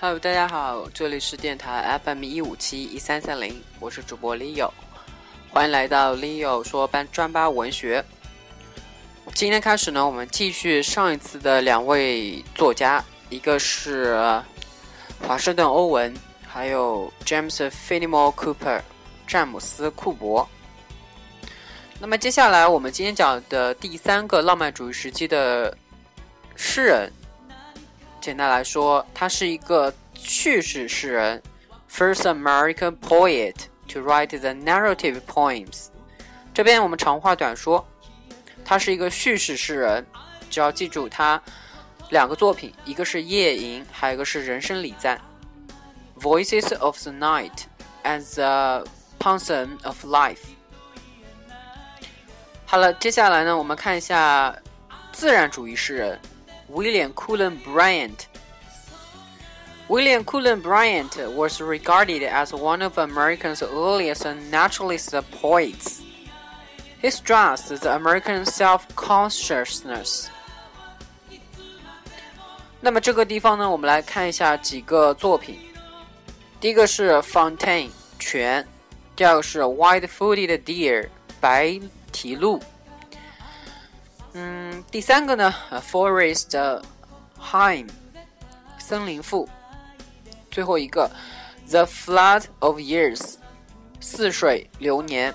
Hello，大家好，这里是电台 FM 一五七一三三零，我是主播 Leo，欢迎来到 Leo 说班专八文学。今天开始呢，我们继续上一次的两位作家，一个是华盛顿·欧文，还有 James Fenimore Cooper，詹姆斯·库珀。那么接下来我们今天讲的第三个浪漫主义时期的诗人。简单来说，他是一个叙事诗人，first American poet to write the narrative poems。这边我们长话短说，他是一个叙事诗人。只要记住他两个作品，一个是《夜吟》，还有一个是《人生礼赞》（Voices of the Night and the Poem of Life）。好了，接下来呢，我们看一下自然主义诗人。William Cullen Bryant. William Cullen Bryant was regarded as one of America's earliest naturalist poets. He stressed the American self-consciousness. 那么这个地方呢，我们来看一下几个作品。第一个是 Fontaine 泉，第二个是 White-footed Deer 白蹄鹿。 嗯，第三个呢，Forest Hymn，森林赋。最后一个，The Flood of Years，似水流年。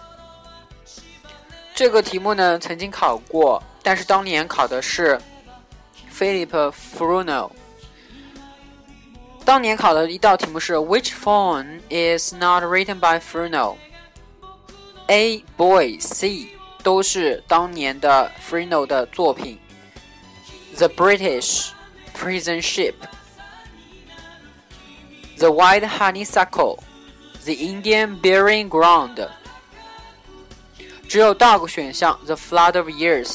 这个题目呢曾经考过，但是当年考的是 Philip frono。当年考的一道题目是 Which phone is not written by frono a Boy C. 都是当年的 Freno 的作品，《The British Prison Ship》，《The White Honeysuckle》，《The Indian Burying Ground》。只有第二个选项，《The Flood of Years》。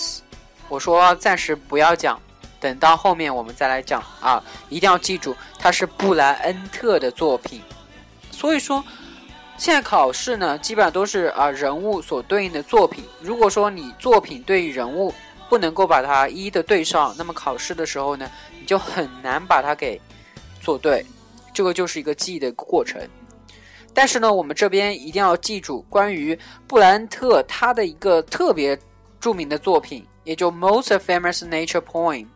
我说暂时不要讲，等到后面我们再来讲啊！一定要记住，它是布莱恩特的作品。所以说。 现在考试呢，基本上都是啊人物所对应的作品。如果说你作品对于人物不能够把它一一的对上，那么考试的时候呢，你就很难把它给做对。这个就是一个记忆的过程。但是呢，我们这边一定要记住关于布莱恩特他的一个特别著名的作品，也就 most famous nature poem。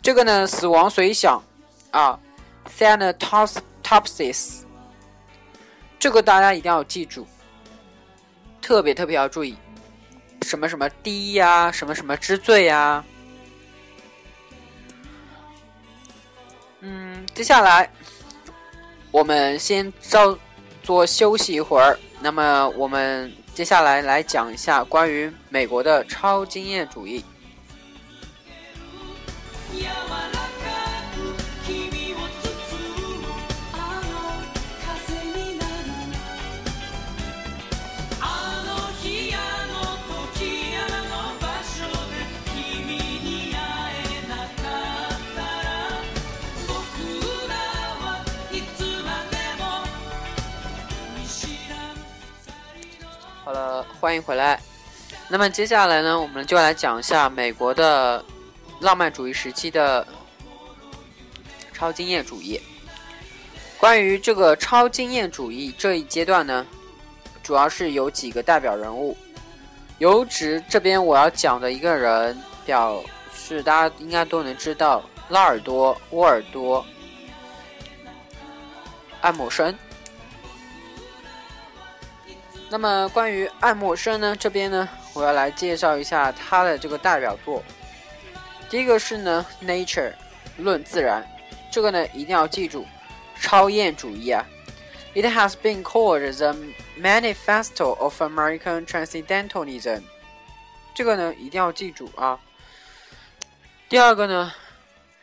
这个呢，死亡随想啊，Thanatopsis。这个大家一定要记住，特别特别要注意，什么什么低呀，什么什么之最呀。嗯，接下来我们先稍作休息一会儿。那么我们接下来来讲一下关于美国的超经验主义。欢迎回来。那么接下来呢，我们就来讲一下美国的浪漫主义时期的超经验主义。关于这个超经验主义这一阶段呢，主要是有几个代表人物。有指这边我要讲的一个人，表示大家应该都能知道，拉尔多·沃尔多·爱默生。那么关于爱默生呢，这边呢，我要来介绍一下他的这个代表作。第一个是呢，《Nature》论自然，这个呢一定要记住，超验主义啊。It has been called the Manifesto of American Transcendentalism。这个呢一定要记住啊。第二个呢，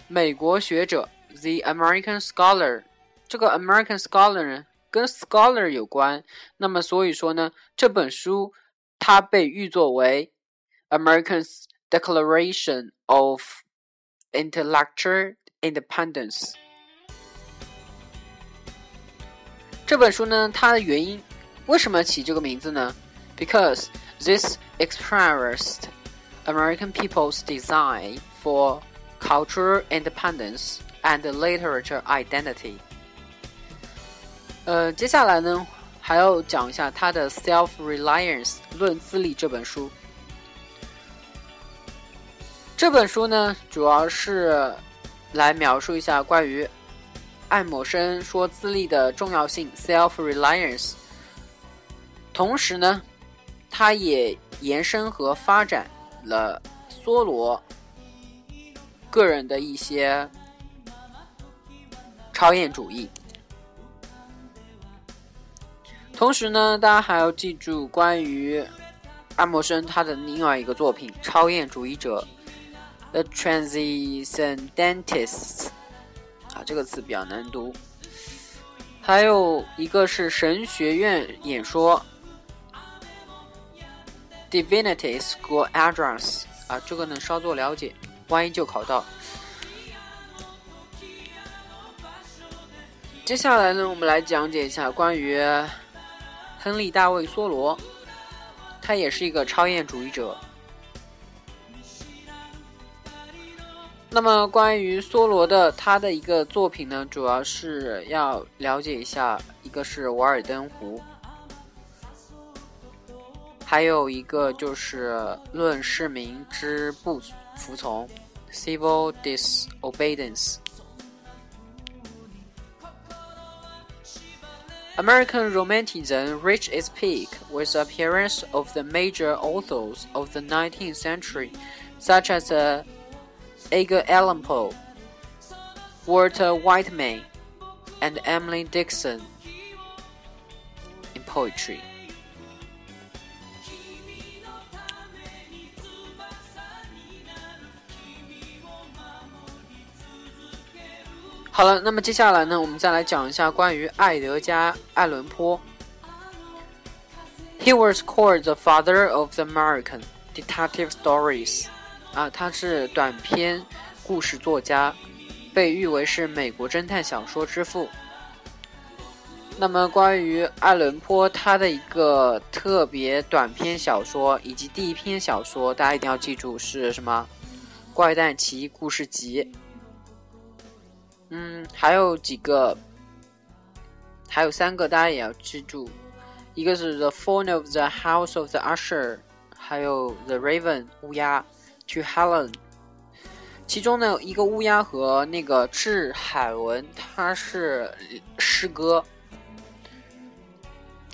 美国学者，《The American Scholar》，这个 American Scholar 呢。跟 scholar 有关，那么所以说呢，这本书它被誉作为 Americans Declaration of Intellectual Independence。这本书呢，它的原因为什么起这个名字呢？Because this expressed American people's desire for cultural independence and Literature Identity》。 呃，接下来呢，还要讲一下他的《Self Reliance》论自立这本书。这本书呢，主要是来描述一下关于爱默生说自立的重要性 （self reliance）。同时呢，他也延伸和发展了梭罗个人的一些超验主义。同时呢，大家还要记住关于爱默生他的另外一个作品《超验主义者》。The Transcendentists） 啊，这个词比较难读。还有一个是神学院演说，Divinity School Address，啊，这个呢稍作了解，万一就考到。接下来呢，我们来讲解一下关于亨利·大卫·梭罗，他也是一个超验主义者。那么，关于梭罗的他的一个作品呢，主要是要了解一下，一个是《瓦尔登湖》，还有一个就是《论市民之不服从》（Civil Disobedience）。American Romanticism reached its peak with the appearance of the major authors of the 19th century, such as the Edgar Allan Poe, Walter Whiteman, and Emily Dixon in poetry. 好了，那么接下来呢，我们再来讲一下关于爱德加·艾伦坡。He was called the father of the American detective stories. 啊，他是短篇故事作家，被誉为是美国侦探小说之父。那么，关于爱伦坡他的一个特别短篇小说以及第一篇小说，大家一定要记住是什么？《怪诞奇异故事集》。嗯，还有几个，还有三个，大家也要记住，一个是《The Fall of the House of the Usher》，还有《The Raven》乌鸦。To Helen，其中呢一个乌鸦和那个致海文，它是诗歌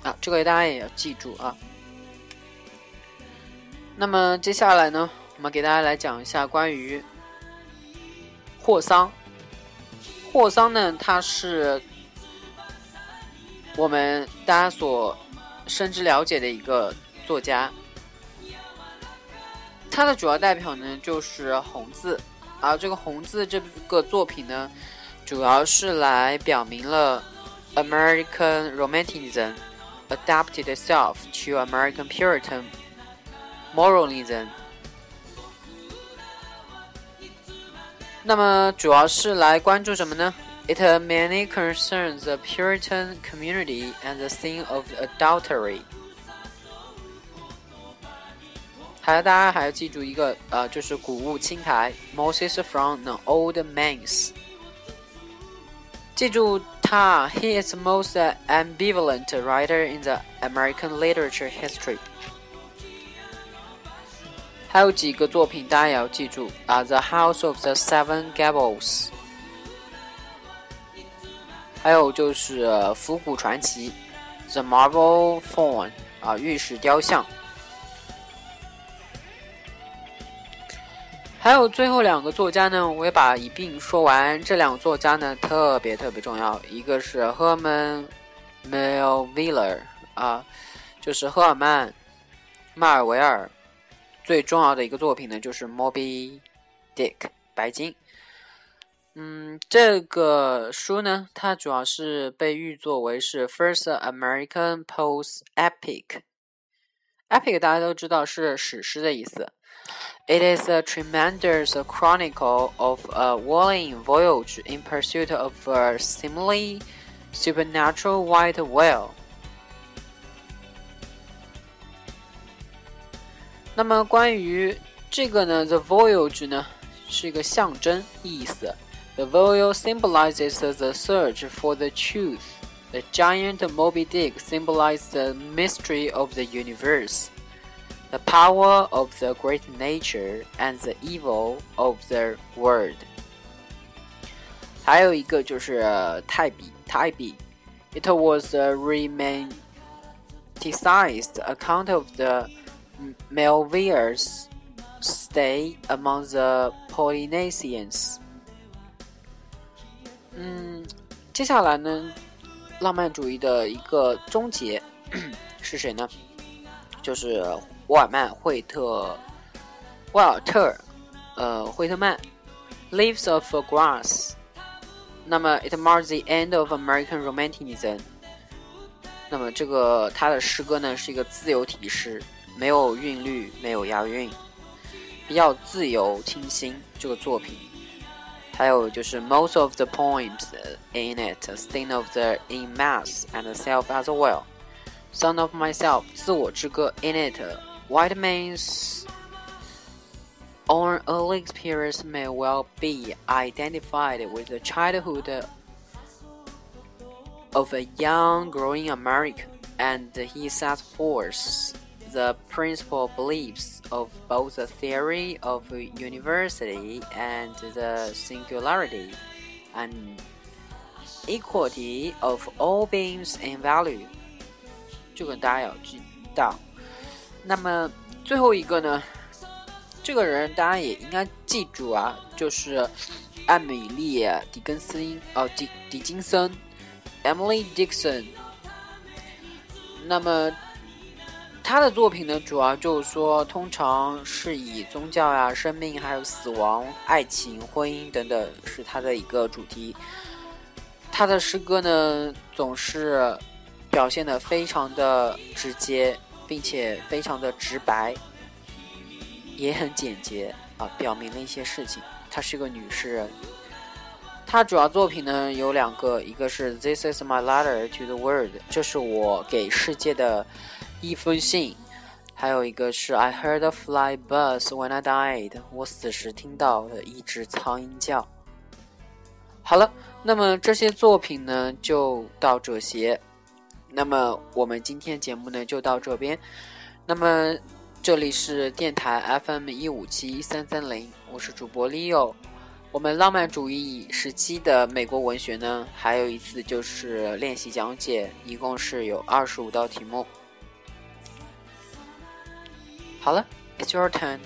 啊，这个大家也要记住啊。那么接下来呢，我们给大家来讲一下关于霍桑。霍桑呢，他是我们大家所深知了解的一个作家。他的主要代表呢就是《红字》，而这个《红字》这个作品呢，主要是来表明了 American Romanticism adapted itself to American Puritan moralism。那么主要是来关注什么呢？It mainly concerns the Puritan community and the sin of adultery。还有大家还要记住一个呃，就是古物青苔 Moses from the Old Man's。记住他，He is the most ambivalent writer in the American literature history。 还有几个作品大家也要记住啊，《The House of the Seven Gables》，还有就是《伏古传奇》《The Marble Faun》啊，《玉石雕像》。还有最后两个作家呢，我也把一并说完。这两个作家呢，特别特别重要。一个是赫曼·梅尔维尔啊，就是赫尔曼·迈尔维尔。最重要的一个作品呢，就是《Moby Dick》白金。嗯，这个书呢，它主要是被誉作为是 First American Post Epic。Epic 大家都知道是史诗的意思。It is a tremendous chronicle of a whaling voyage in pursuit of a seemingly supernatural white whale. 那么关于这个呢，the voyage 呢是一个象征意思， The vowel symbolizes the search for the truth. The giant Moby Dick symbolizes the mystery of the universe, the power of the great nature, and the evil of the world. 还有一个就是泰比，泰比。It was a romanticized account of the Melville's stay among the Polynesians. 嗯，接下来呢，浪漫主义的一个终结是谁呢？就是沃尔曼·惠特，沃尔特，呃，惠特曼，《Leaves of Grass》。那么，it marks the end of American Romanticism。那么，这个他的诗歌呢，是一个自由体诗，没有韵律，没有押韵，比较自由清新。这个作品，还有就是 most of the poems in it sing of the in mass and self as well。Son of myself，自我之歌 in it。White man's Our early experience may well be identified with the childhood of a young growing American, and he sets forth the principal beliefs of both the theory of university and the singularity and equality of all beings in value。这个大家要知道。那么最后一个呢？这个人大家也应该记住啊，就是艾米丽·狄更斯哦，狄狄金森，Emily Dixon。那么 他的作品呢，主要就是说，通常是以宗教呀、生命、还有死亡、爱情、婚姻等等是他的一个主题。他的诗歌呢，总是表现的非常的直接，并且非常的直白。也很简洁啊，表明了一些事情。她是个女诗人。她主要作品呢有两个，一个是《This Is My Letter to the World》，这是我给世界的一封信；还有一个是《I Heard a Fly Buzz When I Died》，我死时听到的一只苍蝇叫。好了，那么这些作品呢就到这些。那么我们今天节目呢就到这边。那么。这里是电台 FM 一五七三三零，我是主播 Leo。我们浪漫主义时期的美国文学呢，还有一次就是练习讲解，一共是有二十五道题目。好了，It's your turn。